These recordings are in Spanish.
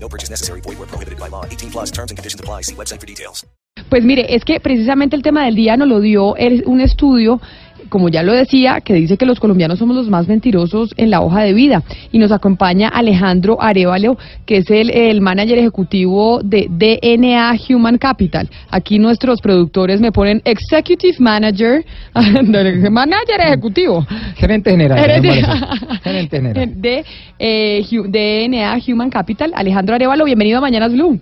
No purchase necessary. Void where prohibited by law. 18 plus terms and conditions apply. See website for details. Pues mire, es que precisamente el tema del día nos lo dio un estudio, como ya lo decía, que dice que los colombianos somos los más mentirosos en la hoja de vida. Y nos acompaña Alejandro Arevalo, que es el, el manager ejecutivo de DNA Human Capital. Aquí nuestros productores me ponen Executive Manager, manager ejecutivo. Gerente general. Gerente- general. de eh, DNA Human Capital. Alejandro Arevalo, bienvenido a Mañanas Blue.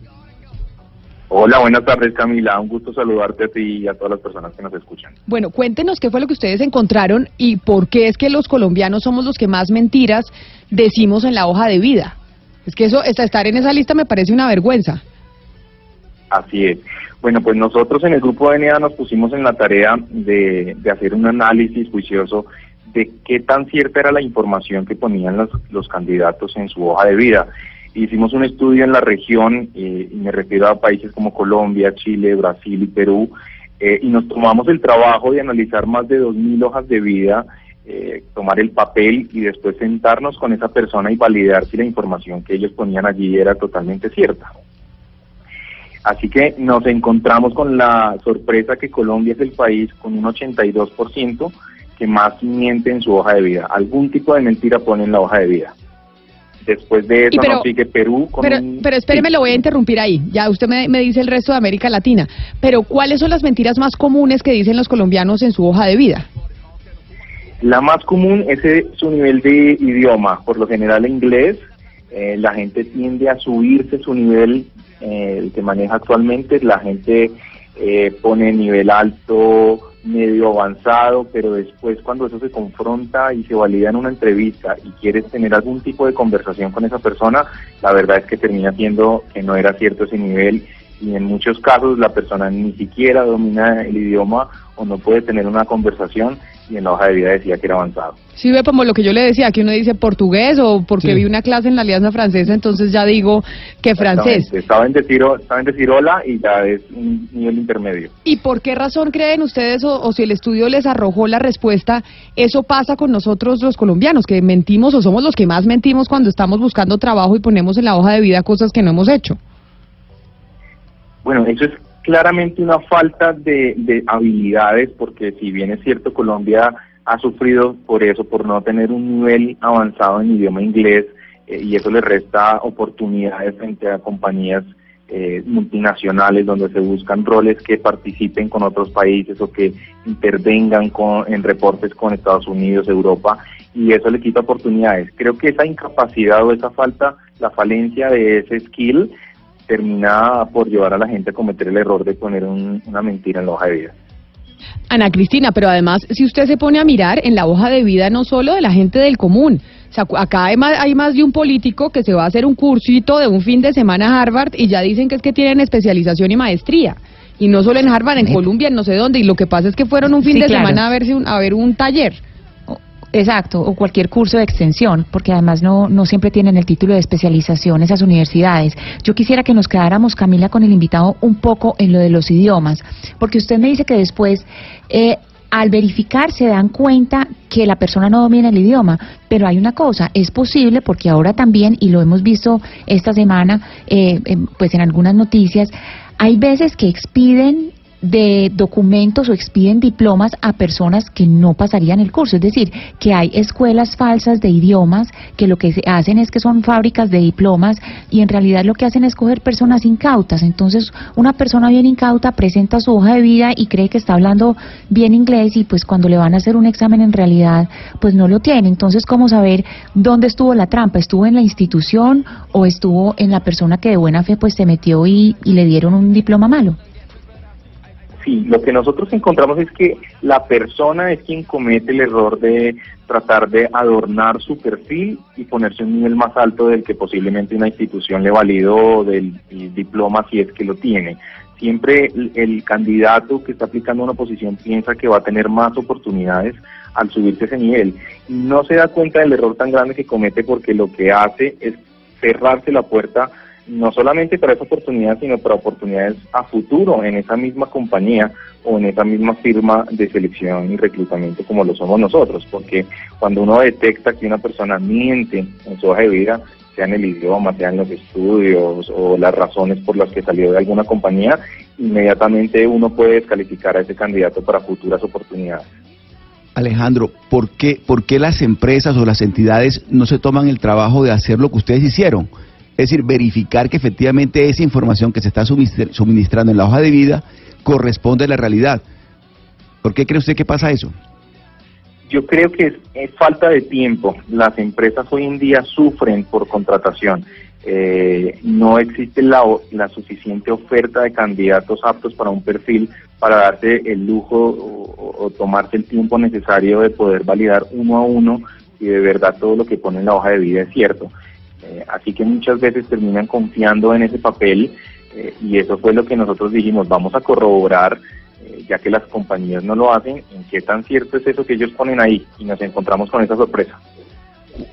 Hola, buenas tardes Camila, un gusto saludarte a ti y a todas las personas que nos escuchan. Bueno, cuéntenos qué fue lo que ustedes encontraron y por qué es que los colombianos somos los que más mentiras decimos en la hoja de vida. Es que eso, esta- estar en esa lista me parece una vergüenza. Así es. Bueno, pues nosotros en el grupo de NEA nos pusimos en la tarea de, de hacer un análisis juicioso de qué tan cierta era la información que ponían los, los candidatos en su hoja de vida. Hicimos un estudio en la región, eh, y me refiero a países como Colombia, Chile, Brasil y Perú, eh, y nos tomamos el trabajo de analizar más de 2.000 hojas de vida, eh, tomar el papel y después sentarnos con esa persona y validar si la información que ellos ponían allí era totalmente cierta. Así que nos encontramos con la sorpresa que Colombia es el país con un 82% que más miente en su hoja de vida. Algún tipo de mentira pone en la hoja de vida. Después de eso pero- nos sigue Perú con Pero, un- pero espéreme, sí. lo voy a interrumpir ahí. Ya usted me, me dice el resto de América Latina. Pero ¿cuáles son las mentiras más comunes que dicen los colombianos en su hoja de vida? La más común es eh, su nivel de idioma, por lo general inglés. Eh, la gente tiende a subirse su nivel, eh, el que maneja actualmente. La gente eh, pone nivel alto, medio avanzado, pero después cuando eso se confronta y se valida en una entrevista y quieres tener algún tipo de conversación con esa persona, la verdad es que termina siendo que no era cierto ese nivel y en muchos casos la persona ni siquiera domina el idioma o no puede tener una conversación y en la hoja de vida decía que era avanzado. Si ve como lo que yo le decía, que uno dice portugués o porque Sí. vi una clase en la Alianza Francesa, entonces ya digo que francés. Estaba en decir, o- estaba en decir hola y ya es un nivel intermedio. ¿Y por qué razón creen ustedes, o, o si el estudio les arrojó la respuesta, eso pasa con nosotros los colombianos, que mentimos o somos los que más mentimos cuando estamos buscando trabajo y ponemos en la hoja de vida cosas que no hemos hecho? Bueno, eso es claramente una falta de, de habilidades, porque si bien es cierto, Colombia ha sufrido por eso, por no tener un nivel avanzado en idioma inglés, eh, y eso le resta oportunidades frente a compañías eh, multinacionales donde se buscan roles que participen con otros países o que intervengan con, en reportes con Estados Unidos, Europa, y eso le quita oportunidades. Creo que esa incapacidad o esa falta, la falencia de ese skill, termina por llevar a la gente a cometer el error de poner un- una mentira en la hoja de vida. Ana Cristina, pero además, si usted se pone a mirar en la hoja de vida no solo de la gente del común, o sea, acá hay más, hay más de un político que se va a hacer un cursito de un fin de semana a Harvard y ya dicen que es que tienen especialización y maestría. Y no solo en Harvard, en Colombia, en no sé dónde. Y lo que pasa es que fueron un fin Sí, de claro. semana a, verse un, a ver un taller. Exacto, o cualquier curso de extensión, porque además no, no siempre tienen el título de especialización esas universidades. Yo quisiera que nos quedáramos, Camila, con el invitado un poco en lo de los idiomas, porque usted me dice que después, eh, al verificar, se dan cuenta que la persona no domina el idioma, pero hay una cosa, es posible, porque ahora también, y lo hemos visto esta semana, eh, pues en algunas noticias, hay veces que expiden de documentos o expiden diplomas a personas que no pasarían el curso. Es decir, que hay escuelas falsas de idiomas que lo que hacen es que son fábricas de diplomas y en realidad lo que hacen es coger personas incautas. Entonces, una persona bien incauta presenta su hoja de vida y cree que está hablando bien inglés y pues cuando le van a hacer un examen en realidad pues no lo tiene. Entonces, ¿cómo saber dónde estuvo la trampa? ¿Estuvo en la institución o estuvo en la persona que de buena fe pues se metió y le dieron un diploma malo? Sí, lo que nosotros encontramos es que la persona es quien comete el error de tratar de adornar su perfil y ponerse un nivel más alto del que posiblemente una institución le validó del el diploma si es que lo tiene. Siempre el, candidato que está aplicando una posición piensa que va a tener más oportunidades al subirse ese nivel. No se da cuenta del error tan grande que comete porque lo que hace es cerrarse la puerta no solamente para esa oportunidad, sino para oportunidades a futuro en esa misma compañía o en esa misma firma de selección y reclutamiento como lo somos nosotros, porque cuando uno detecta que una persona miente en su hoja de vida, sea en el idioma, sea en los estudios o las razones por las que salió de alguna compañía, inmediatamente uno puede descalificar a ese candidato para futuras oportunidades. Alejandro, ¿por qué, ¿por qué las empresas o las entidades no se toman el trabajo de hacer lo que ustedes hicieron? Es decir, verificar que efectivamente esa información que se está suministrando en la hoja de vida corresponde a la realidad. ¿Por qué cree usted que pasa eso? Yo creo que es, falta de tiempo. Las empresas hoy en día sufren por contratación. Eh, no existe la, la, suficiente oferta de candidatos aptos para un perfil para darse el lujo o, tomarse el tiempo necesario de poder validar uno a uno y de verdad todo lo que pone en la hoja de vida es cierto. Así que muchas veces terminan confiando en ese papel eh, y eso fue lo que nosotros dijimos, vamos a corroborar eh, ya que las compañías no lo hacen, en qué tan cierto es eso que ellos ponen ahí y nos encontramos con esa sorpresa.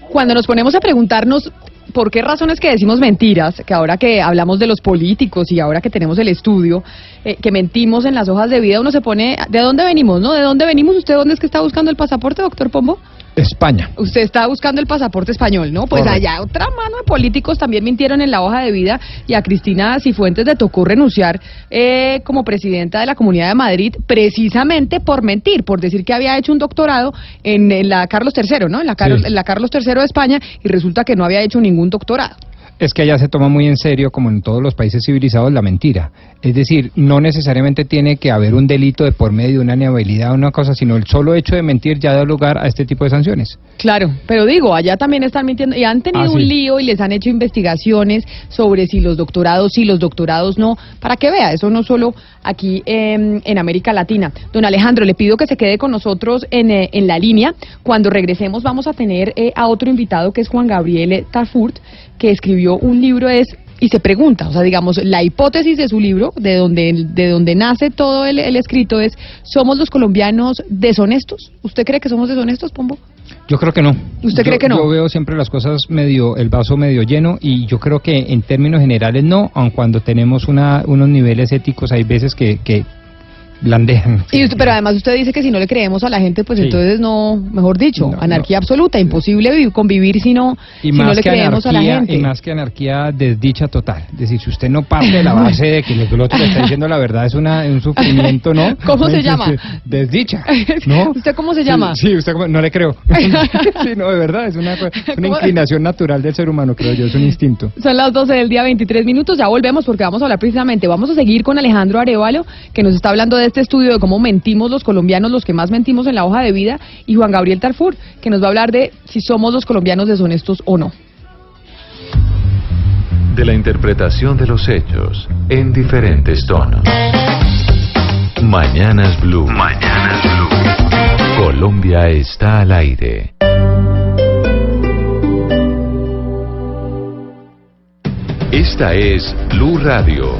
Cuando nos ponemos a preguntarnos por qué razones que decimos mentiras, que ahora que hablamos de los políticos y ahora que tenemos el estudio, eh, que mentimos en las hojas de vida, uno se pone, ¿de dónde venimos? ¿No? ¿De dónde venimos? ¿Usted dónde es que está buscando el pasaporte, doctor Pombo? España. Usted está buscando el pasaporte español, ¿no? Pues allá otra mano de políticos también mintieron en la hoja de vida y a Cristina Cifuentes le tocó renunciar eh, como presidenta de la Comunidad de Madrid precisamente por mentir, por decir que había hecho un doctorado en, la Carlos III, ¿no? En la, en la Carlos III de España y resulta que no había hecho ningún doctorado es que allá se toma muy en serio, como en todos los países civilizados, la mentira. Es decir, no necesariamente tiene que haber un delito de por medio, una inhabilidad o una cosa, sino el solo hecho de mentir ya da lugar a este tipo de sanciones. Claro, pero digo, allá también están mintiendo y han tenido ah, un lío y les han hecho investigaciones sobre si los doctorados sí, los doctorados no, para que vea, eso no solo aquí en América Latina. Don Alejandro, le pido que se quede con nosotros en, eh, en la línea. Cuando regresemos vamos a tener eh, a otro invitado que es Juan Gabriel Tarfurt, que escribió un libro es y se pregunta, o sea, digamos, la hipótesis de su libro, de donde, de donde nace todo el, escrito, es, ¿somos los colombianos deshonestos? ¿Usted cree que somos deshonestos, Pombo? Yo creo que no. ¿Usted cree que no? Yo veo siempre las cosas medio, el vaso medio lleno y yo creo que en términos generales no, aun cuando tenemos una, unos niveles éticos, hay veces que, que y pero además usted dice que si no le creemos a la gente, pues entonces no, mejor dicho, anarquía absoluta, imposible convivir si no, si no le creemos a la gente. Y más que anarquía, desdicha total. Es decir, si usted no parte de la base de que el otro le está diciendo la verdad es una, un sufrimiento, ¿no? ¿Cómo se llama? Desdicha, ¿no? ¿Usted cómo se llama? Sí, usted no le creo. sí, no, de verdad, es una, una inclinación natural del ser humano, creo yo, es un instinto. Son las 12 del día, 23 minutos, ya volvemos porque vamos a hablar precisamente, vamos a seguir con Alejandro Arevalo, que nos está hablando de este estudio de cómo mentimos los colombianos, los que más mentimos en la hoja de vida, y Juan Gabriel Tarfur, que nos va a hablar de si somos los colombianos deshonestos o no. De la interpretación de los hechos en diferentes tonos. Mañanas Blue. Mañanas Blue. Colombia está al aire. Esta es Blue Radio.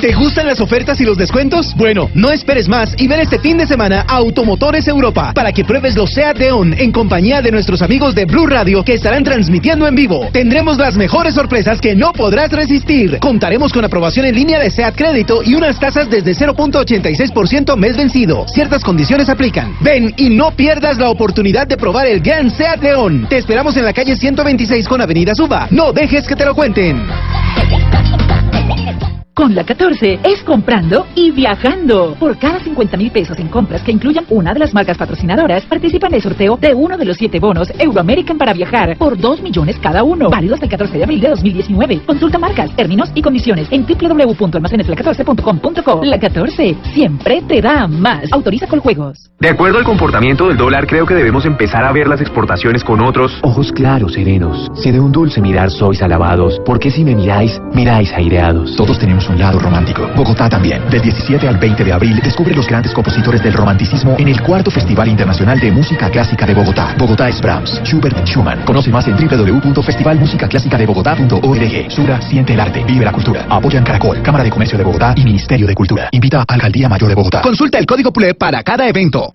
¿Te gustan las ofertas y los descuentos? Bueno, no esperes más y ven este fin de semana a Automotores Europa para que pruebes los SEAT León en compañía de nuestros amigos de Blue Radio que estarán transmitiendo en vivo. Tendremos las mejores sorpresas que no podrás resistir. Contaremos con aprobación en línea de SEAT Crédito y unas tasas desde 0.86% mes vencido. Ciertas condiciones aplican. Ven y no pierdas la oportunidad de probar el gran SEAT León. Te esperamos en la calle 126 con Avenida Suba. No dejes que te lo cuenten. Con la 14 es comprando y viajando. Por cada 50 mil pesos en compras que incluyan una de las marcas patrocinadoras, participa en el sorteo de uno de los siete bonos Euroamerican para viajar por 2 millones cada uno. Válido hasta el 14 de abril de 2019. Consulta marcas, términos y condiciones en www.almacenesla14.com.co. La 14 siempre te da más. Autoriza con juegos. De acuerdo al comportamiento del dólar, creo que debemos empezar a ver las exportaciones con otros ojos claros, serenos. Si de un dulce mirar sois alabados, porque si me miráis, miráis aireados. Todos tenemos un lado romántico. Bogotá también. Del 17 al 20 de abril, descubre los grandes compositores del romanticismo en el cuarto Festival Internacional de Música Clásica de Bogotá. Bogotá es Brahms, Schubert, Schumann. Conoce más en www.festivalmusicaclásicadebogotá.org. Sura, siente el arte, vive la cultura. Apoyan Caracol, Cámara de Comercio de Bogotá y Ministerio de Cultura. Invita a Alcaldía Mayor de Bogotá. Consulta el código PULE para cada evento.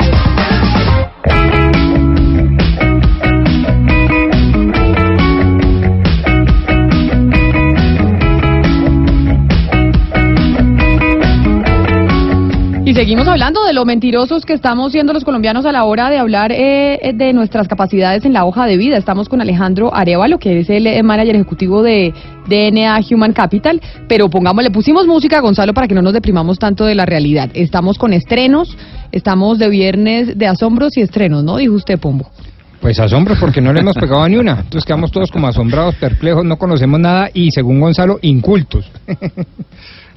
Y seguimos hablando de lo mentirosos que estamos siendo los colombianos a la hora de hablar eh, de nuestras capacidades en la hoja de vida. Estamos con Alejandro Arevalo, que es el eh, manager ejecutivo de DNA Human Capital, pero pongamos, le pusimos música a Gonzalo para que no nos deprimamos tanto de la realidad. Estamos con estrenos, estamos de viernes de asombros y estrenos, ¿no? Dijo usted, Pombo. Pues asombros porque no le hemos pegado ni una. Entonces quedamos todos como asombrados, perplejos, no conocemos nada y según Gonzalo, incultos.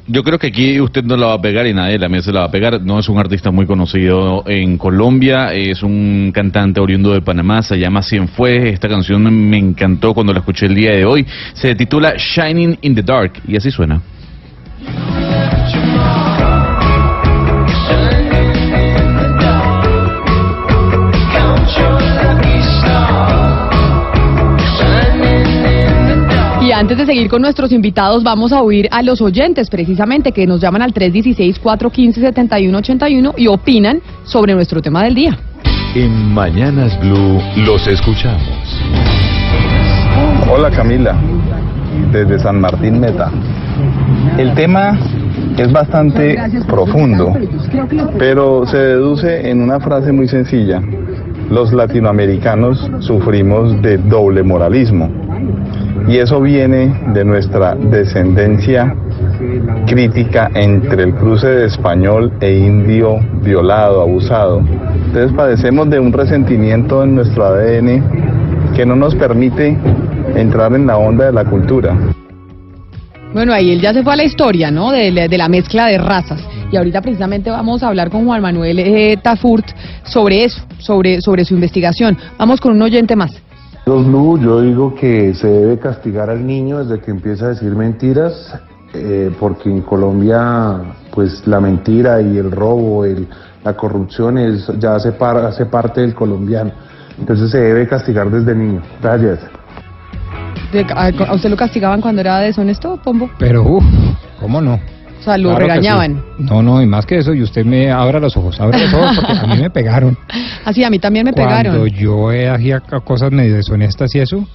Yo creo que aquí usted no la va a pegar y nadie también se la va a pegar. No es un artista muy conocido en Colombia, es un cantante oriundo de Panamá, se llama Cienfuegos. Esta canción me encantó cuando la escuché el día de hoy. Se titula Shining in the Dark y así suena. Antes de seguir con nuestros invitados, vamos a oír a los oyentes precisamente que nos llaman al 316-415-7181 y opinan sobre nuestro tema del día. En Mañanas Blue los escuchamos. Hola Camila, desde San Martín Meta. El tema es bastante profundo, pero se deduce en una frase muy sencilla. Los latinoamericanos sufrimos de doble moralismo y eso viene de nuestra descendencia crítica entre el cruce de español e indio violado, abusado. Entonces padecemos de un resentimiento en nuestro ADN que no nos permite entrar en la onda de la cultura. Bueno, ahí él ya se fue a la historia, ¿no? De, la- mezcla de razas. Y ahorita precisamente vamos a hablar con Juan Manuel eh, Tafurt sobre eso, sobre, sobre su investigación. Vamos con un oyente más. Los Blue, yo digo que se debe castigar al niño desde que empieza a decir mentiras, eh, porque en Colombia, pues la mentira y el robo, el, la corrupción es, ya hace, par- hace parte del colombiano. Entonces se debe castigar desde niño. Gracias. De- ¿A a usted lo castigaban cuando era deshonesto, Pombo? Pero, uff, ¿cómo no? O sea, lo Claro regañaban. sí. No, no, y más que eso, y usted me abra los ojos, abra los ojos porque a mí me pegaron. Así, a mí también me Cuando pegaron. yo eh, hacía cosas medio deshonestas y eso,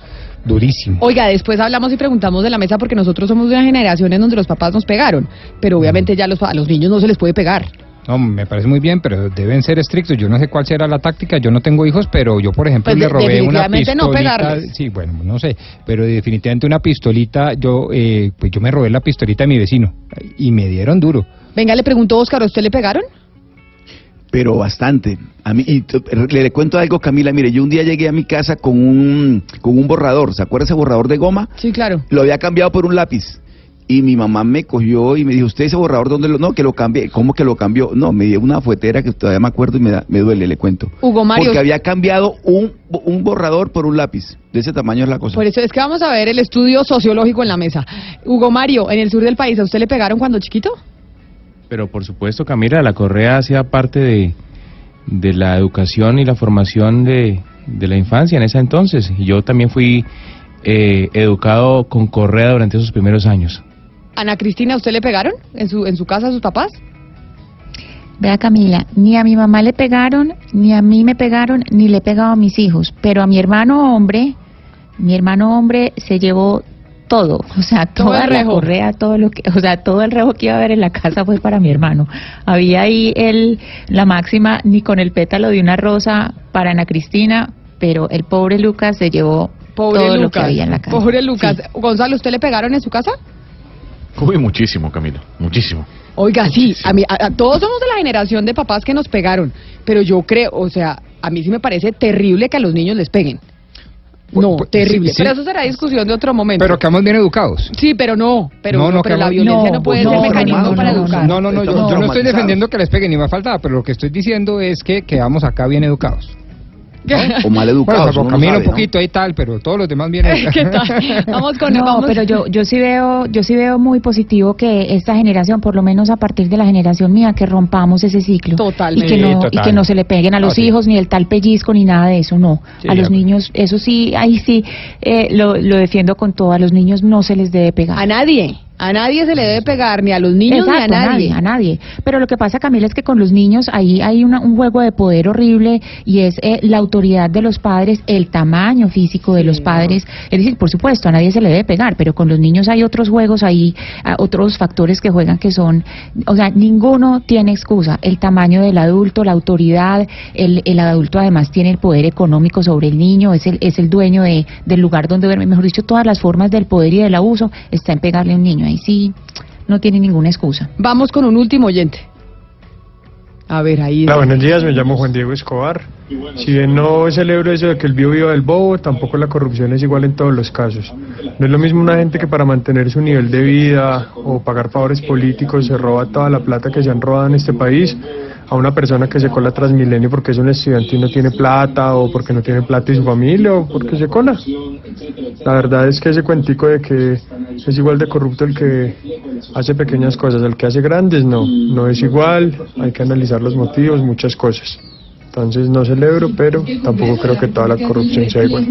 durísimo. Oiga, después hablamos y preguntamos de la mesa porque nosotros somos de una generación en donde los papás nos pegaron, pero obviamente ya los, a los niños no se les puede pegar. No, me parece muy bien, pero deben ser estrictos. Yo no sé cuál será la táctica. Yo no tengo hijos, pero yo, por ejemplo, Pues le robé una definitivamente no pistolita. pegarles. sí, bueno, no sé, pero definitivamente una pistolita. Yo, eh, pues yo me robé la pistolita de mi vecino y me dieron duro. Venga, le preguntó Oscar, ¿a usted le pegaron? Pero bastante. A mí, y le, le cuento algo, Camila. Mire, yo un día llegué a mi casa con un, con un borrador. ¿Se acuerda ese borrador de goma? Sí, claro. Lo había cambiado por un lápiz. Y mi mamá me cogió y me dijo, ¿usted ese borrador dónde lo...? No, que lo cambié. ¿Cómo que lo cambió? No, me dio una fuetera que todavía me acuerdo y me, da- me duele, le cuento. Hugo Mario. Porque había cambiado un, un borrador por un lápiz. De ese tamaño es la cosa. Por eso es que vamos a ver el estudio sociológico en la mesa. Hugo Mario, en el sur del país, ¿a usted le pegaron cuando chiquito? Pero por supuesto, Camila, la correa hacía parte de, de la educación y la formación de, de la infancia en ese entonces. Y yo también fui eh, educado con correa durante esos primeros años. Ana Cristina, ¿a usted le pegaron en su, en su casa a sus papás? Vea Camila, ni a mi mamá le pegaron, ni a mí me pegaron, ni le he pegado a mis hijos, pero a mi hermano hombre, mi hermano hombre se llevó todo, o sea, Todo toda la rejo. correa, todo lo que, o sea, todo el rejo que iba a haber en la casa fue para mi hermano. Había ahí el, la máxima, ni con el pétalo de una rosa para Ana Cristina, pero el pobre Lucas se llevó Pobre todo lo que Lucas. había en la casa. Pobre Lucas. Gonzalo, ¿usted le pegaron en su casa? Uy, muchísimo, Camilo, muchísimo. Oiga, sí, a, mí, a, a todos somos de la generación de papás que nos pegaron, pero yo creo, o sea, a mí sí me parece terrible que a los niños les peguen. No, Pues, terrible. sí. Pero eso será discusión de otro momento. Pero quedamos bien educados. Sí, pero no. Pero, No, no, pero la violencia no, no, puede no, ser no, mecanismo no, para no, educar. No, no, no, yo, yo no estoy defendiendo que les peguen ni más faltaba, pero lo que estoy diciendo es que quedamos acá bien educados. O mal educados, Bueno, no Camilo sabe, un poquito y tal, pero todos los demás bien ¿Qué tal? Vamos con no, vamos- pero yo yo sí veo yo sí veo muy positivo que esta generación, por lo menos a partir de la generación mía, que rompamos ese ciclo Totalmente. y que no y que no se le peguen a No, los hijos ni el tal pellizco ni nada de eso, no. Sí, a los niños eso sí, ahí sí eh, lo, lo defiendo con todo. A los niños no se les debe pegar. A nadie. A nadie se le debe pegar, ni a los niños Exacto, ni a nadie. a nadie. Pero lo que pasa, Camila, es que con los niños ahí hay una- un juego de poder horrible y es eh, la autoridad de los padres, el tamaño físico de los padres. Es decir, por supuesto, a nadie se le debe pegar, pero con los niños hay otros juegos ahí, ah, otros factores que juegan que son, o sea, ninguno tiene excusa. El tamaño del adulto, la autoridad, el, el adulto además tiene el poder económico sobre el niño, es el, es el dueño de, del lugar donde duerme. Mejor dicho, todas las formas del poder y del abuso está en pegarle a un niño. Ahí sí no tiene ninguna excusa. Vamos con un último oyente. A ver, ahí. Hola, buenos días, me llamo Juan Diego Escobar. Si bien no celebro eso de que el vivo viva del bobo, tampoco la corrupción es igual en todos los casos. No es lo mismo una gente que para mantener su nivel de vida o pagar favores políticos se roba toda la plata que se han robado en este país a una persona que se cola Transmilenio porque es un estudiante y no tiene plata o porque no tiene plata y su familia o porque se cola. La verdad es que ese cuentico de que es igual de corrupto el que hace pequeñas cosas, el que hace grandes, no, no es igual, hay que analizar los motivos, muchas cosas. Entonces no celebro, pero tampoco creo que toda la corrupción sea igual.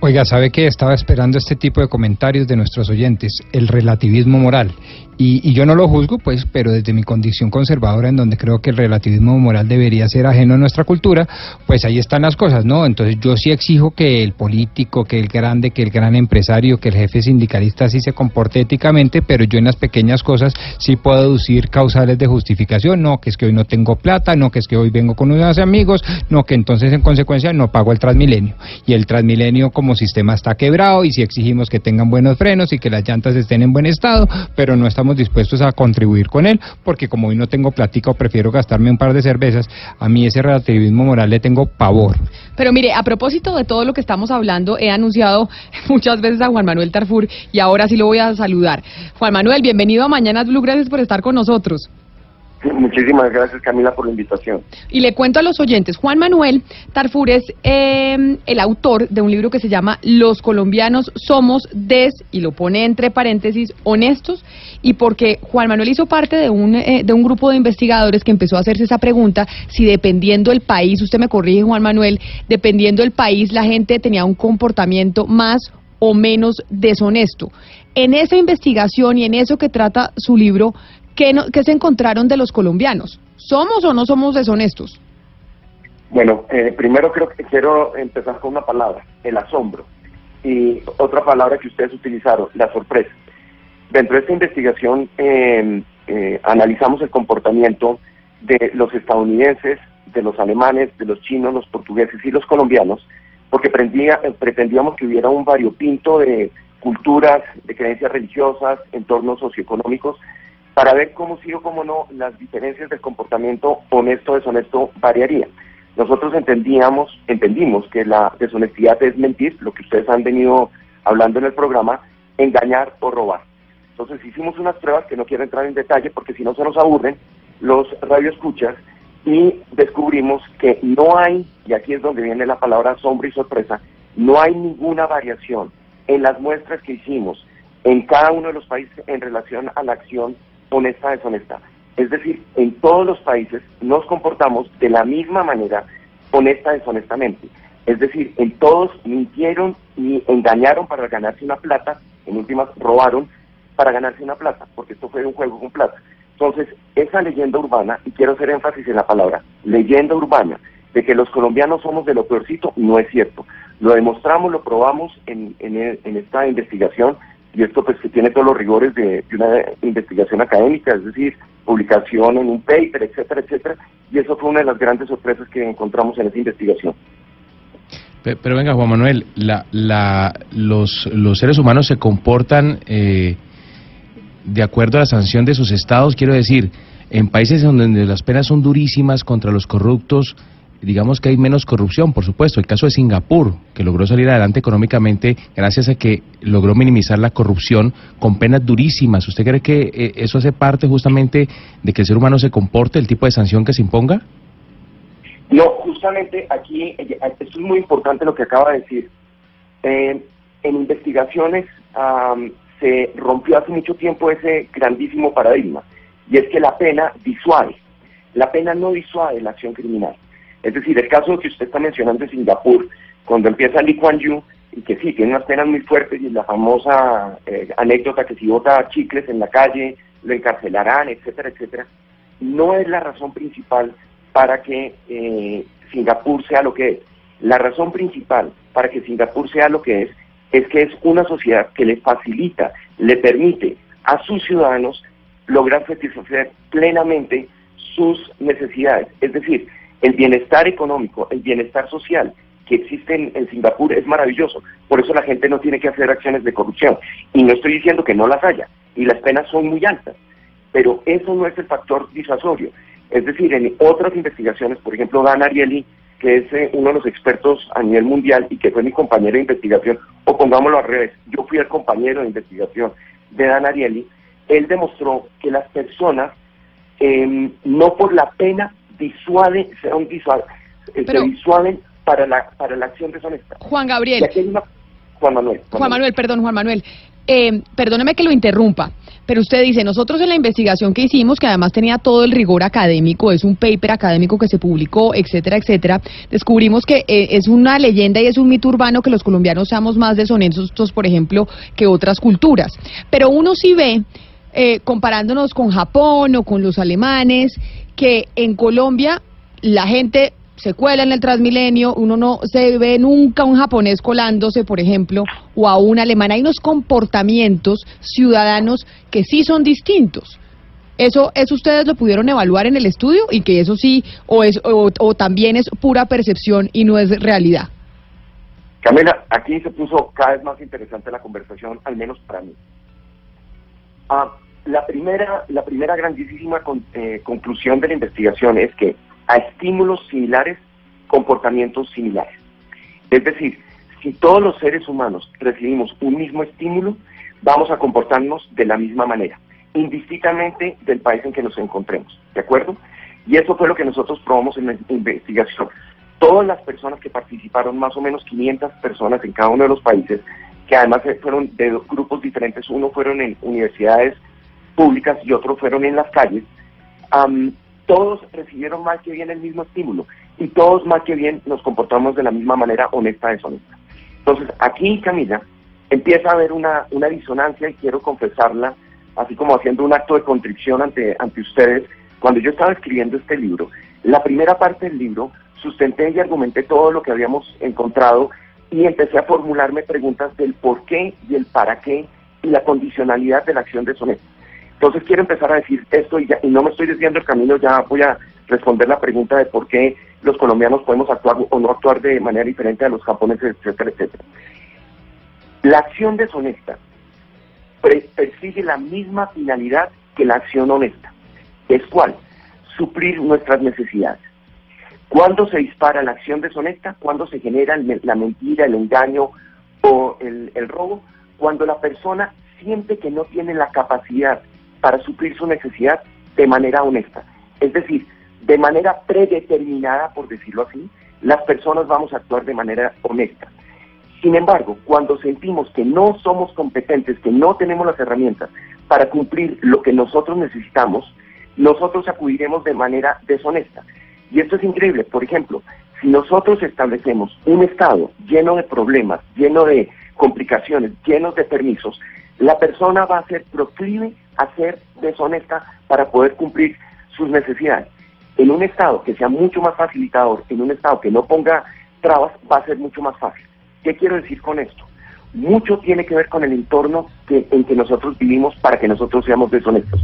Oiga, ¿sabe que Estaba esperando este tipo de comentarios de nuestros oyentes, el relativismo moral. Y, y yo no lo juzgo, pues, pero desde mi condición conservadora, en donde creo que el relativismo moral debería ser ajeno a nuestra cultura, pues ahí están las cosas, ¿no? Entonces yo sí exijo que el político, que el grande, que el gran empresario, que el jefe sindicalista sí se comporte éticamente, pero yo en las pequeñas cosas sí puedo deducir causales de justificación, no, que es que hoy no tengo plata, no, que es que hoy vengo con unos amigos, no, que entonces en consecuencia no pago el Transmilenio. Y el Transmilenio como sistema está quebrado y si exigimos que tengan buenos frenos y que las llantas estén en buen estado, pero no estamos dispuestos a contribuir con él, porque como hoy no tengo plática o prefiero gastarme un par de cervezas, a mí ese relativismo moral le tengo pavor. Pero mire, a propósito de todo lo que estamos hablando, he anunciado muchas veces a Juan Manuel Tarfur y ahora sí lo voy a saludar. Juan Manuel, bienvenido a Mañanas Blue, gracias por estar con nosotros. Muchísimas gracias Camila por la invitación. Y le cuento a los oyentes, Juan Manuel Tarfur es eh, el autor de un libro que se llama Los colombianos somos des, y lo pone entre paréntesis, honestos, y porque Juan Manuel hizo parte de un, eh, de un grupo de investigadores que empezó a hacerse esa pregunta, si dependiendo del país, usted me corrige Juan Manuel, dependiendo del país la gente tenía un comportamiento más o menos deshonesto. En esa investigación y en eso que trata su libro, ¿qué, no- qué se encontraron de los colombianos? ¿Somos o no somos deshonestos? Bueno, eh, primero creo que quiero empezar con una palabra, el asombro. Y otra palabra que ustedes utilizaron, la sorpresa. Dentro de esta investigación eh, eh, analizamos el comportamiento de los estadounidenses, de los alemanes, de los chinos, los portugueses y los colombianos, porque eh, pretendíamos que hubiera un variopinto de culturas, de creencias religiosas, entornos socioeconómicos, para ver cómo sí o cómo no las diferencias del comportamiento honesto deshonesto variarían. Nosotros entendíamos, entendimos que la deshonestidad es mentir, lo que ustedes han venido hablando en el programa, engañar o robar. Entonces hicimos unas pruebas que no quiero entrar en detalle porque si no se nos aburren los radioescuchas y descubrimos que no hay, y aquí es donde viene la palabra asombro y sorpresa, no hay ninguna variación en las muestras que hicimos en cada uno de los países en relación a la acción honesta deshonesta. Es decir, en todos los países nos comportamos de la misma manera honesta deshonestamente. Es decir, en todos mintieron y engañaron para ganarse una plata, en últimas robaron para ganarse una plata, porque esto fue un juego con plata. Entonces, esa leyenda urbana, y quiero hacer énfasis en la palabra, leyenda urbana, de que los colombianos somos de lo peorcito, no es cierto. Lo demostramos, lo probamos en, en, en esta investigación, y esto pues que tiene todos los rigores de, una investigación académica, es decir, publicación en un paper, etcétera, etcétera, y eso fue una de las grandes sorpresas que encontramos en esa investigación. Pe- Pero venga, Juan Manuel, la, la, los, los seres humanos se comportan eh, de acuerdo a la sanción de sus estados. Quiero decir, en países donde las penas son durísimas contra los corruptos, digamos que hay menos corrupción, por supuesto. El caso de Singapur, que logró salir adelante económicamente gracias a que logró minimizar la corrupción con penas durísimas. ¿Usted cree que eh, eso hace parte justamente de que el ser humano se comporte, el tipo de sanción que se imponga? No, justamente aquí, eh, esto es muy importante lo que acaba de decir. Eh, en investigaciones se rompió hace mucho tiempo ese grandísimo paradigma, y es que la pena disuade. La pena no disuade la acción criminal. Es decir, el caso que usted está mencionando de Singapur, cuando empieza Lee Kuan Yew, y que sí, tiene unas penas muy fuertes, y la famosa eh, anécdota que si bota chicles en la calle, lo encarcelarán, etcétera, etcétera, no es la razón principal para que eh, Singapur sea lo que es. La razón principal para que Singapur sea lo que es es que es una sociedad que le facilita, le permite a sus ciudadanos lograr satisfacer plenamente sus necesidades. Es decir, el bienestar económico, el bienestar social que existe en, Singapur es maravilloso. Por eso la gente no tiene que hacer acciones de corrupción. Y no estoy diciendo que no las haya. Y las penas son muy altas. Pero eso no es el factor disuasorio. Es decir, en otras investigaciones, por ejemplo, Dan Ariely, que es eh, uno de los expertos a nivel mundial y que fue mi compañero de investigación, o pongámoslo al revés, yo fui el compañero de investigación de Dan Ariely, él demostró que las personas, em, no por la pena, disuaden, son disuaden, eh, se disuaden para la, para la acción deshonesta. Juan Gabriel. Juan Manuel. Juan, Manuel, perdón, Juan Manuel. Eh, perdóneme que lo interrumpa, pero usted dice, nosotros en la investigación que hicimos, que además tenía todo el rigor académico, es un paper académico que se publicó, etcétera, etcétera, descubrimos que eh, es una leyenda y es un mito urbano que los colombianos seamos más deshonestos, por ejemplo, que otras culturas. Pero uno sí ve, eh, comparándonos con Japón o con los alemanes, que en Colombia la gente se cuela en el Transmilenio, uno no se ve nunca un japonés colándose, por ejemplo, o a un alemán. Hay unos comportamientos ciudadanos que sí son distintos. Eso, eso ustedes lo pudieron evaluar en el estudio y que eso sí, o, es, o, también es pura percepción y no es realidad. Camila, aquí se puso cada vez más interesante la conversación, al menos para mí. Ah, la primera, la primera grandísima eh, conclusión de la investigación es que a estímulos similares, comportamientos similares. Es decir, si todos los seres humanos recibimos un mismo estímulo, vamos a comportarnos de la misma manera, indistintamente del país en que nos encontremos, ¿de acuerdo? Y eso fue lo que nosotros probamos en la investigación. Todas las personas que participaron, más o menos 500 personas en cada uno de los países, que además fueron de grupos diferentes, uno fueron en universidades públicas y otros fueron en las calles, todos recibieron más que bien el mismo estímulo y todos más que bien nos comportamos de la misma manera honesta, deshonesta. Entonces, aquí, Camila, empieza a haber una, una disonancia y quiero confesarla, así como haciendo un acto de contrición ante, ante ustedes. Cuando yo estaba escribiendo este libro, la primera parte del libro sustenté y argumenté todo lo que habíamos encontrado y empecé a formularme preguntas del por qué y el para qué y la condicionalidad de la acción deshonesta. Entonces quiero empezar a decir esto y, y no me estoy desviando el camino, ya voy a responder la pregunta de por qué los colombianos podemos actuar o no actuar de manera diferente a los japoneses, etcétera, etcétera. La acción deshonesta persigue la misma finalidad que la acción honesta. ¿Es cuál? Suplir nuestras necesidades. ¿Cuándo se dispara la acción deshonesta? ¿Cuándo se genera la mentira, el engaño o el robo? Cuando la persona siente que no tiene la capacidad para suplir su necesidad de manera honesta. Es decir, de manera predeterminada, por decirlo así, las personas vamos a actuar de manera honesta. Sin embargo, cuando sentimos que no somos competentes, que no tenemos las herramientas para cumplir lo que nosotros necesitamos, nosotros acudiremos de manera deshonesta. Y esto es increíble. Por ejemplo, si nosotros establecemos un Estado lleno de problemas, lleno de complicaciones, lleno de permisos, la persona va a ser proclive a ser deshonesta para poder cumplir sus necesidades. En un Estado que sea mucho más facilitador, en un Estado que no ponga trabas, va a ser mucho más fácil. ¿Qué quiero decir con esto? Mucho tiene que ver con el entorno que, en que nosotros vivimos para que nosotros seamos deshonestos.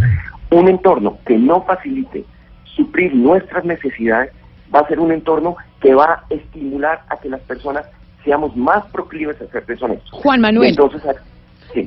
Un entorno que no facilite suplir nuestras necesidades va a ser un entorno que va a estimular a que las personas seamos más proclives a ser deshonestos. Juan Manuel. entonces,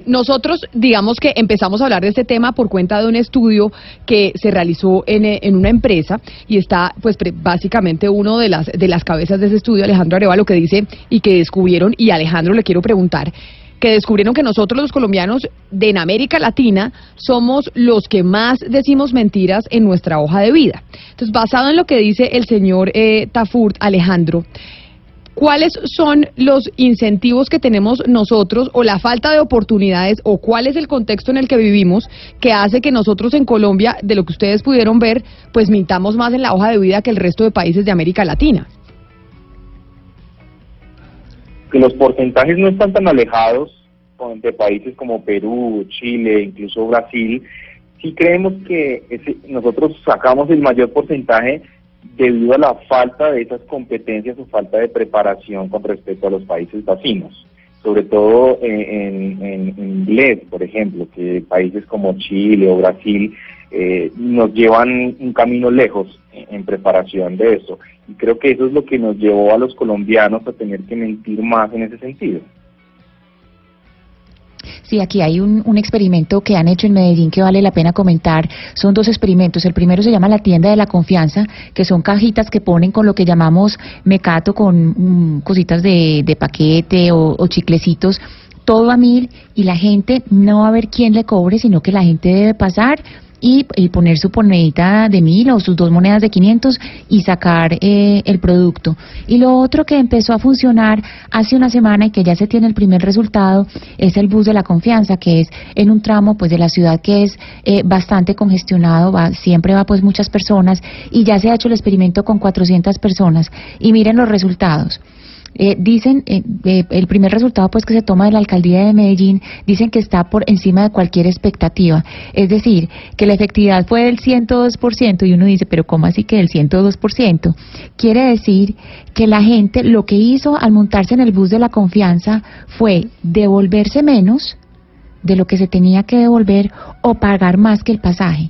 nosotros, digamos que empezamos a hablar de este tema por cuenta de un estudio que se realizó en, eh, en una empresa y está, pues, pre- básicamente uno de las, de las cabezas de ese estudio, Alejandro Arevalo, que dice y que descubrieron, y Alejandro le quiero preguntar, que descubrieron que nosotros los colombianos de en América Latina somos los que más decimos mentiras en nuestra hoja de vida. Entonces, basado en lo que dice el señor eh, Tafurt, Alejandro, ¿cuáles son los incentivos que tenemos nosotros o la falta de oportunidades o cuál es el contexto en el que vivimos que hace que nosotros en Colombia, de lo que ustedes pudieron ver, pues mintamos más en la hoja de vida que el resto de países de América Latina? que los porcentajes no están tan alejados de países como Perú, Chile, incluso Brasil, sí creemos que ese- nosotros sacamos el mayor porcentaje debido a la falta de esas competencias o falta de preparación con respecto a los países vecinos, sobre todo en, inglés, por ejemplo, que países como Chile o Brasil eh, nos llevan un camino lejos en preparación de eso. Y creo que eso es lo que nos llevó a los colombianos a tener que mentir más en ese sentido. Sí, aquí hay un, experimento que han hecho en Medellín que vale la pena comentar. Son dos experimentos. El primero se llama la tienda de la confianza, que son cajitas que ponen con lo que llamamos mecato, con mm, cositas de, de paquete o, o chiclecitos, todo a mil y la gente no va a ver quién le cobre, sino que la gente debe pasar y, poner su monedita de mil o sus dos monedas de 500 y sacar eh, el producto. Y lo otro que empezó a funcionar hace una semana y que ya se tiene el primer resultado es el bus de la confianza, que es en un tramo pues de la ciudad que es eh, bastante congestionado, va, siempre va pues muchas personas y ya se ha hecho el experimento con 400 personas y miren los resultados. Eh, dicen, eh, eh, el primer resultado pues que se toma de la alcaldía de Medellín, dicen que está por encima de cualquier expectativa. Es decir, que la efectividad fue del 102% y uno dice, pero ¿cómo así que del 102%? Quiere decir que la gente lo que hizo al montarse en el bus de la confianza fue devolverse menos de lo que se tenía que devolver o pagar más que el pasaje.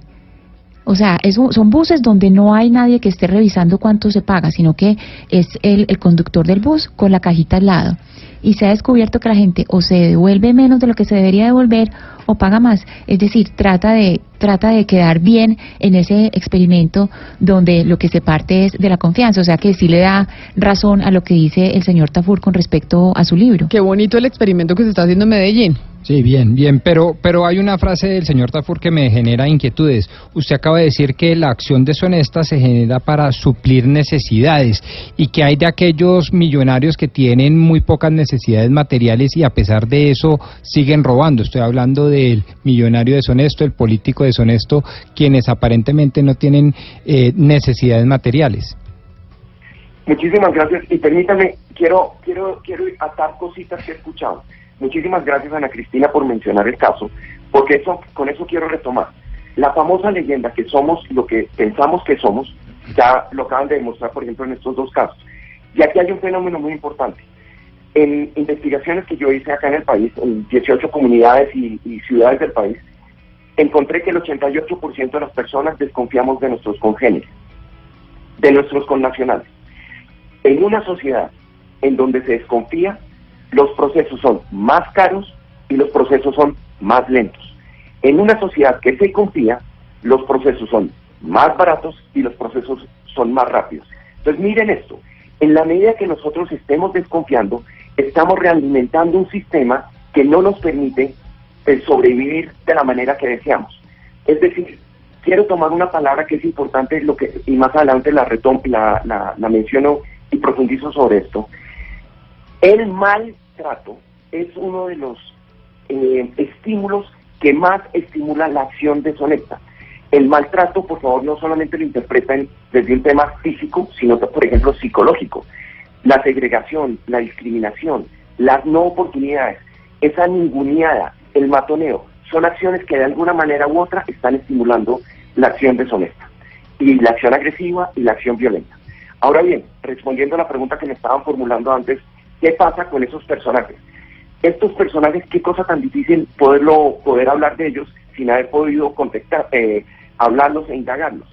O sea, es son buses donde no hay nadie que esté revisando cuánto se paga, sino que es el, el conductor del bus con la cajita al lado. Y se ha descubierto que la gente o se devuelve menos de lo que se debería devolver o paga más. Es decir, trata de, trata de quedar bien en ese experimento donde lo que se parte es de la confianza. O sea, que sí le da razón a lo que dice el señor Tafur con respecto a su libro. Qué bonito el experimento que se está haciendo en Medellín. Sí, bien, bien, pero, pero hay una frase del señor Tafur que me genera inquietudes. Usted acaba de decir que la acción deshonesta se genera para suplir necesidades y que hay de aquellos millonarios que tienen muy pocas necesidades materiales y a pesar de eso siguen robando. Estoy hablando del millonario deshonesto, el político deshonesto, quienes aparentemente no tienen eh, necesidades materiales. Muchísimas gracias y permítame, quiero, quiero, quiero atar cositas que he escuchado. Muchísimas gracias Ana Cristina por mencionar el caso, porque eso, con eso quiero retomar. La famosa leyenda que somos lo que pensamos que somos, ya lo acaban de demostrar, por ejemplo, en estos dos casos. Y aquí hay un fenómeno muy importante. En investigaciones que yo hice acá en el país, en 18 comunidades y, y ciudades del país, encontré que el 88% de las personas desconfiamos de nuestros congéneres, de nuestros connacionales. En una sociedad en donde se desconfía, los procesos son más caros y los procesos son más lentos. En una sociedad que se confía, los procesos son más baratos y los procesos son más rápidos. Entonces miren esto, en la medida que nosotros estemos desconfiando, estamos realimentando un sistema que no nos permite eh, sobrevivir de la manera que deseamos. Es decir, quiero tomar una palabra que es importante lo que, y más adelante la, retom la, la, la menciono y profundizo sobre esto. El maltrato es uno de los eh, estímulos que más estimula la acción deshonesta. El maltrato, por favor, no solamente lo interpreten desde un tema físico, sino, por ejemplo, psicológico. La segregación, la discriminación, las no oportunidades, esa ninguneada, el matoneo, son acciones que de alguna manera u otra están estimulando la acción deshonesta, y la acción agresiva y la acción violenta. Ahora bien, respondiendo a la pregunta que me estaban formulando antes, ¿qué pasa con esos personajes? Estos personajes, qué cosa tan difícil poderlo, poder hablar de ellos sin haber podido contactar, eh, hablarlos e indagarlos.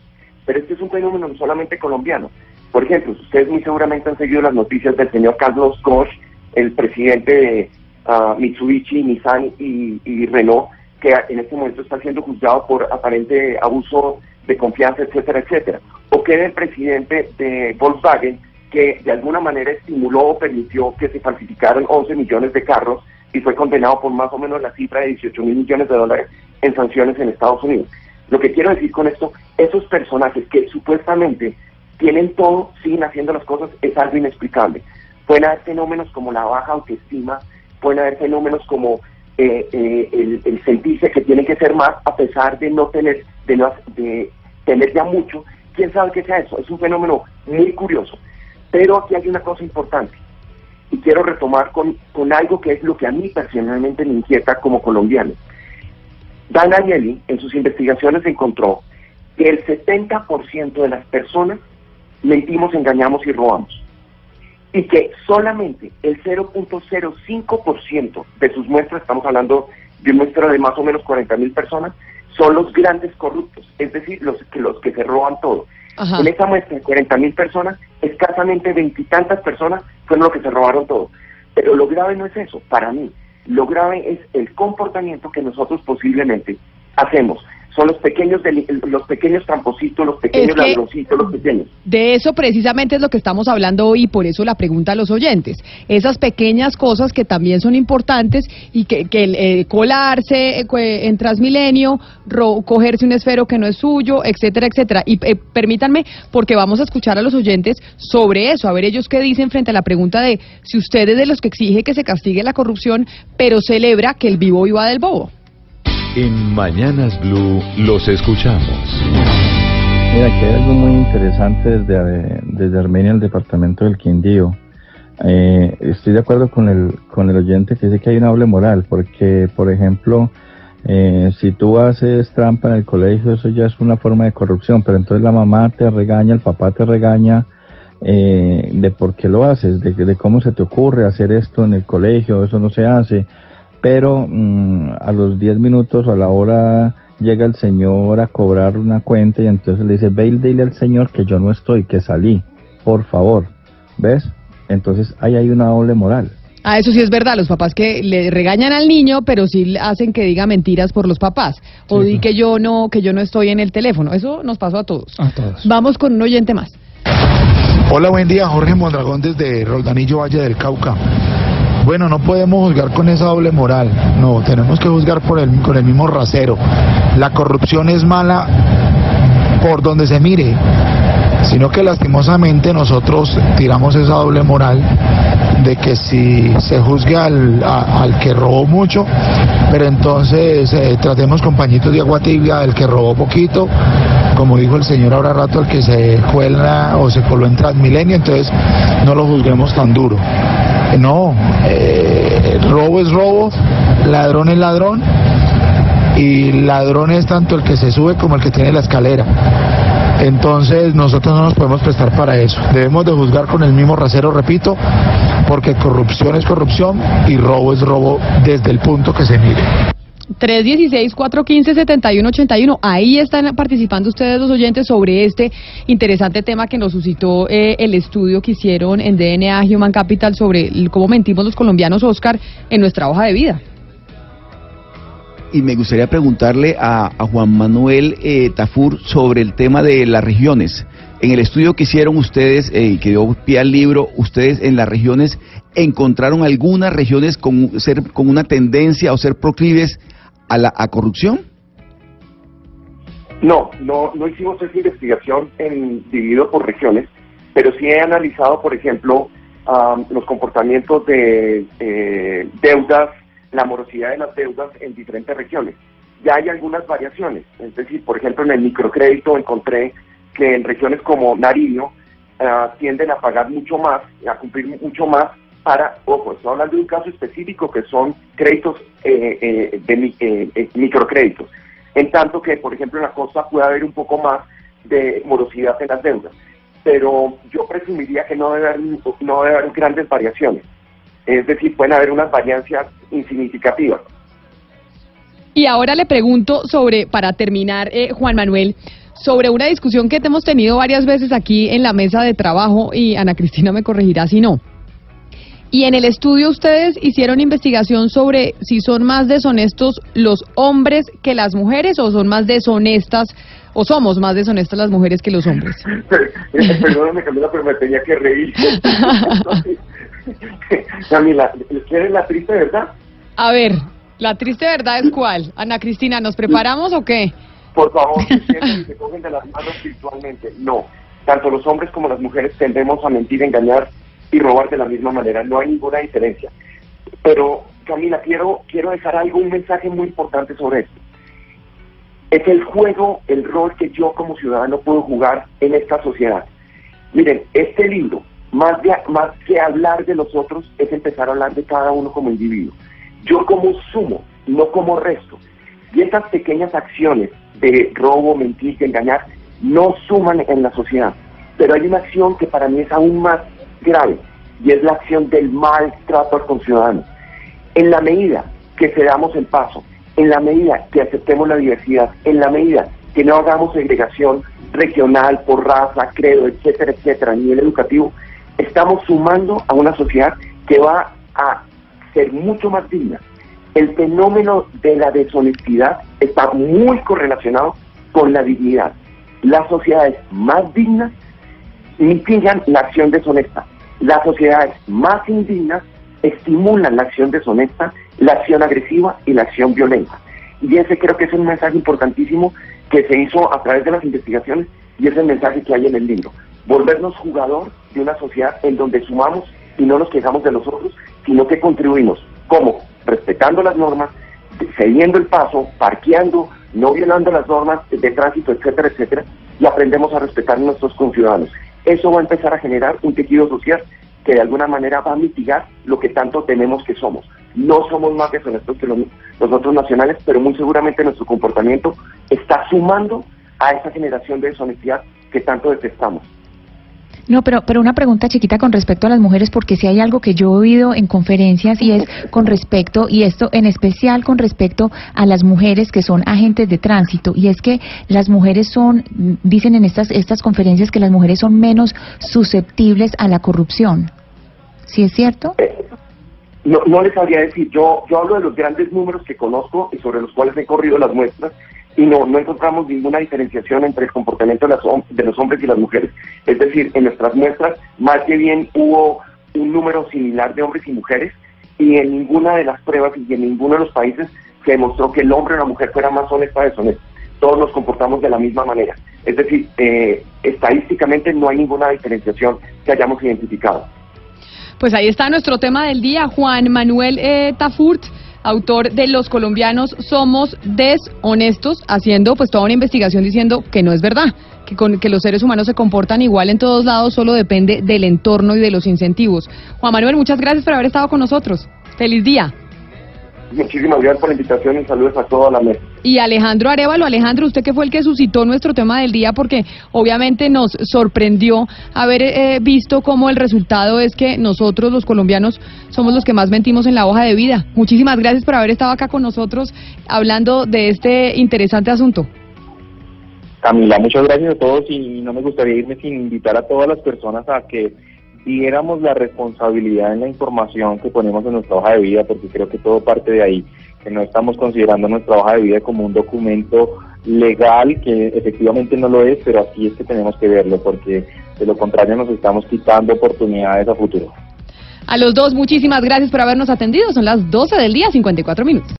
Pero este es un fenómeno no solamente colombiano. Por ejemplo, ustedes muy seguramente han seguido las noticias del señor Carlos Koch, el presidente de ah, Mitsubishi, Nissan y, y Renault, que en este momento está siendo juzgado por aparente abuso de confianza, etcétera, etcétera. O que el presidente de Volkswagen, que de alguna manera estimuló o permitió que se falsificaran 11 millones de carros y fue condenado por más o menos la cifra de 18 mil millones de dólares en sanciones en Estados Unidos. Lo que quiero decir con esto, esos personajes que supuestamente tienen todo, siguen haciendo las cosas, es algo inexplicable. Pueden haber fenómenos como la baja autoestima, pueden haber fenómenos como eh, eh, el, el, sentirse que tienen que ser más a pesar de no tener, de, no, de tener ya mucho. ¿Quién sabe qué sea eso? Es un fenómeno muy curioso. Pero aquí hay una cosa importante y quiero retomar con, con algo que es lo que a mí personalmente me inquieta como colombiano. Dan Agnelli en sus investigaciones encontró que el 70% de las personas mentimos, engañamos y robamos. Y que solamente el 0.05% de sus muestras, estamos hablando de muestra de más o menos 40 mil personas, son los grandes corruptos, es decir, los que, los que se roban todo. En esa muestra de 40 mil personas, escasamente veintitantas personas fueron los que se robaron todo. Pero lo grave no es eso, para mí. Lo grave es el comportamiento que nosotros posiblemente hacemos son los pequeños los pequeños trampositos, los pequeños ladroncitos, los pequeños. De eso precisamente es lo que estamos hablando hoy y por eso la pregunta a los oyentes. Esas pequeñas cosas que también son importantes y que, que eh, colarse eh, en Transmilenio, cogerse un esfero que no es suyo, etcétera, etcétera. Y eh, permítanme, porque vamos a escuchar a los oyentes sobre eso, a ver ellos qué dicen frente a la pregunta de si usted es de los que exige que se castigue la corrupción, pero celebra que el vivo iba del bobo. En Mañanas Blue los escuchamos. Mira, aquí hay algo muy interesante desde, desde Armenia, el departamento del Quindío. Eh, estoy de acuerdo con el, con el oyente que dice que hay una doble moral, porque, por ejemplo, eh, si tú haces trampa en el colegio, eso ya es una forma de corrupción, pero entonces la mamá te regaña, el papá te regaña eh, de por qué lo haces, de, de cómo se te ocurre hacer esto en el colegio, eso no se hace pero mm, a los 10 minutos o a la hora llega el señor a cobrar una cuenta y entonces le dice, ve y dile al señor que yo no estoy, que salí, por favor, ¿ves? Entonces ahí hay una doble moral. Ah, eso sí es verdad, los papás que le regañan al niño, pero sí hacen que diga mentiras por los papás. O di que yo no, que yo no estoy en el teléfono. Eso nos pasó a todos. A todos. Vamos con un oyente más. Hola, buen día, Jorge Mondragón desde Roldanillo Valle del Cauca. Bueno, no podemos juzgar con esa doble moral, no, tenemos que juzgar por el, con el mismo rasero. La corrupción es mala por donde se mire, sino que lastimosamente nosotros tiramos esa doble moral de que si se juzga al, al que robó mucho, pero entonces eh, tratemos con pañitos de agua tibia al que robó poquito, como dijo el señor ahora rato, el que se cuela o se coló en Transmilenio, entonces no lo juzguemos tan duro. No, eh, robo es robo, ladrón es ladrón y ladrón es tanto el que se sube como el que tiene la escalera. Entonces nosotros no nos podemos prestar para eso. Debemos de juzgar con el mismo rasero, repito, porque corrupción es corrupción y robo es robo desde el punto que se mire. 316-415-7181. Ahí están participando ustedes los oyentes sobre este interesante tema que nos suscitó eh, el estudio que hicieron en DNA Human Capital sobre cómo mentimos los colombianos, Oscar, en nuestra hoja de vida. Y me gustaría preguntarle a, Juan Manuel eh, Tafur sobre el tema de las regiones. En el estudio que hicieron ustedes, eh, que dio pie al libro, ustedes en las regiones encontraron algunas regiones con, ser, con una tendencia o ser proclives a la corrupción? No, no, no hicimos esa investigación en, dividido por regiones, pero sí he analizado, por ejemplo, los comportamientos de eh, deudas, la morosidad de las deudas en diferentes regiones. Ya hay algunas variaciones, es decir, por ejemplo, en el microcrédito encontré que en regiones como Nariño ah, tienden a pagar mucho más, a cumplir mucho más para, ojo, estoy hablando de un caso específico que son créditos eh, eh, de eh, microcréditos, en tanto que, por ejemplo, en la costa puede haber un poco más de morosidad en las deudas, pero yo presumiría que no debe haber, no debe haber grandes variaciones, es decir, pueden haber unas variancias insignificativas. Y ahora le pregunto sobre, para terminar, Juan Manuel, sobre una discusión que hemos tenido varias veces aquí en la mesa de trabajo y Ana Cristina me corregirá si no Y en el estudio ustedes hicieron investigación sobre si son más deshonestos los hombres que las mujeres o son más deshonestas o somos más deshonestas las mujeres que los hombres. Perdóname Camila, pero me tenía que reír. Camila, ¿quieres la triste verdad? A ver, la triste verdad es cuál. Ana Cristina, ¿nos preparamos o qué? Por favor, que se cogen de las manos virtualmente. No, tanto los hombres como las mujeres tendemos a mentir, engañar y robar de la misma manera. No hay ninguna diferencia. Pero, Camila, quiero, quiero dejar algo, un mensaje muy importante sobre esto. Es el juego, el rol que yo como ciudadano puedo jugar en esta sociedad. Miren, este libro, más, de, más que hablar de los otros, es empezar a hablar de cada uno como individuo. Yo como sumo, no como resto. Y estas pequeñas acciones de robo, mentir, y engañar, no suman en la sociedad. Pero hay una acción que para mí es aún más grave y es la acción del maltrato al conciudadano. En la medida que cedamos el paso, en la medida que aceptemos la diversidad, en la medida que no hagamos segregación regional por raza, credo, etcétera, etcétera, a nivel educativo, estamos sumando a una sociedad que va a ser mucho más digna. El fenómeno de la deshonestidad está muy correlacionado con la dignidad. Las sociedades más dignas mitigan la acción deshonesta. Las sociedades más indignas estimulan la acción deshonesta, la acción agresiva y la acción violenta. Y ese creo que es un mensaje importantísimo que se hizo a través de las investigaciones y es el mensaje que hay en el libro. Volvernos jugador de una sociedad en donde sumamos y no nos quejamos de los otros, sino que contribuimos. ¿Cómo? Respetando las normas, cediendo el paso, parqueando, no violando las normas de tránsito, etcétera, etcétera, y aprendemos a respetar a nuestros conciudadanos eso va a empezar a generar un tejido social que de alguna manera va a mitigar lo que tanto tememos que somos. No somos más deshonestos que los, los otros nacionales, pero muy seguramente nuestro comportamiento está sumando a esa generación de deshonestidad que tanto detestamos. No, pero, pero una pregunta chiquita con respecto a las mujeres, porque si hay algo que yo he oído en conferencias y es con respecto, y esto en especial con respecto a las mujeres que son agentes de tránsito, y es que las mujeres son, dicen en estas, estas conferencias que las mujeres son menos susceptibles a la corrupción. ¿Sí es cierto? Eh, no, no les sabría decir, yo, yo hablo de los grandes números que conozco y sobre los cuales he corrido las muestras, y no, no encontramos ninguna diferenciación entre el comportamiento de, las, de los hombres y las mujeres. Es decir, en nuestras muestras más que bien hubo un número similar de hombres y mujeres y en ninguna de las pruebas y en ninguno de los países se demostró que el hombre o la mujer fuera más honesta o deshonesta. Todos nos comportamos de la misma manera. Es decir, eh, estadísticamente no hay ninguna diferenciación que hayamos identificado. Pues ahí está nuestro tema del día, Juan Manuel eh, Tafurt autor de Los colombianos somos deshonestos, haciendo pues toda una investigación diciendo que no es verdad, que, con, que los seres humanos se comportan igual en todos lados, solo depende del entorno y de los incentivos. Juan Manuel, muchas gracias por haber estado con nosotros. Feliz día. Muchísimas gracias por la invitación y saludos a toda la mesa. Y Alejandro Arevalo, Alejandro, usted que fue el que suscitó nuestro tema del día porque obviamente nos sorprendió haber eh, visto cómo el resultado es que nosotros los colombianos somos los que más mentimos en la hoja de vida. Muchísimas gracias por haber estado acá con nosotros hablando de este interesante asunto. Camila, muchas gracias a todos y no me gustaría irme sin invitar a todas las personas a que diéramos la responsabilidad en la información que ponemos en nuestra hoja de vida, porque creo que todo parte de ahí, que no estamos considerando nuestra hoja de vida como un documento legal, que efectivamente no lo es, pero así es que tenemos que verlo, porque de lo contrario nos estamos quitando oportunidades a futuro. A los dos, muchísimas gracias por habernos atendido. Son las 12 del día, 54 minutos.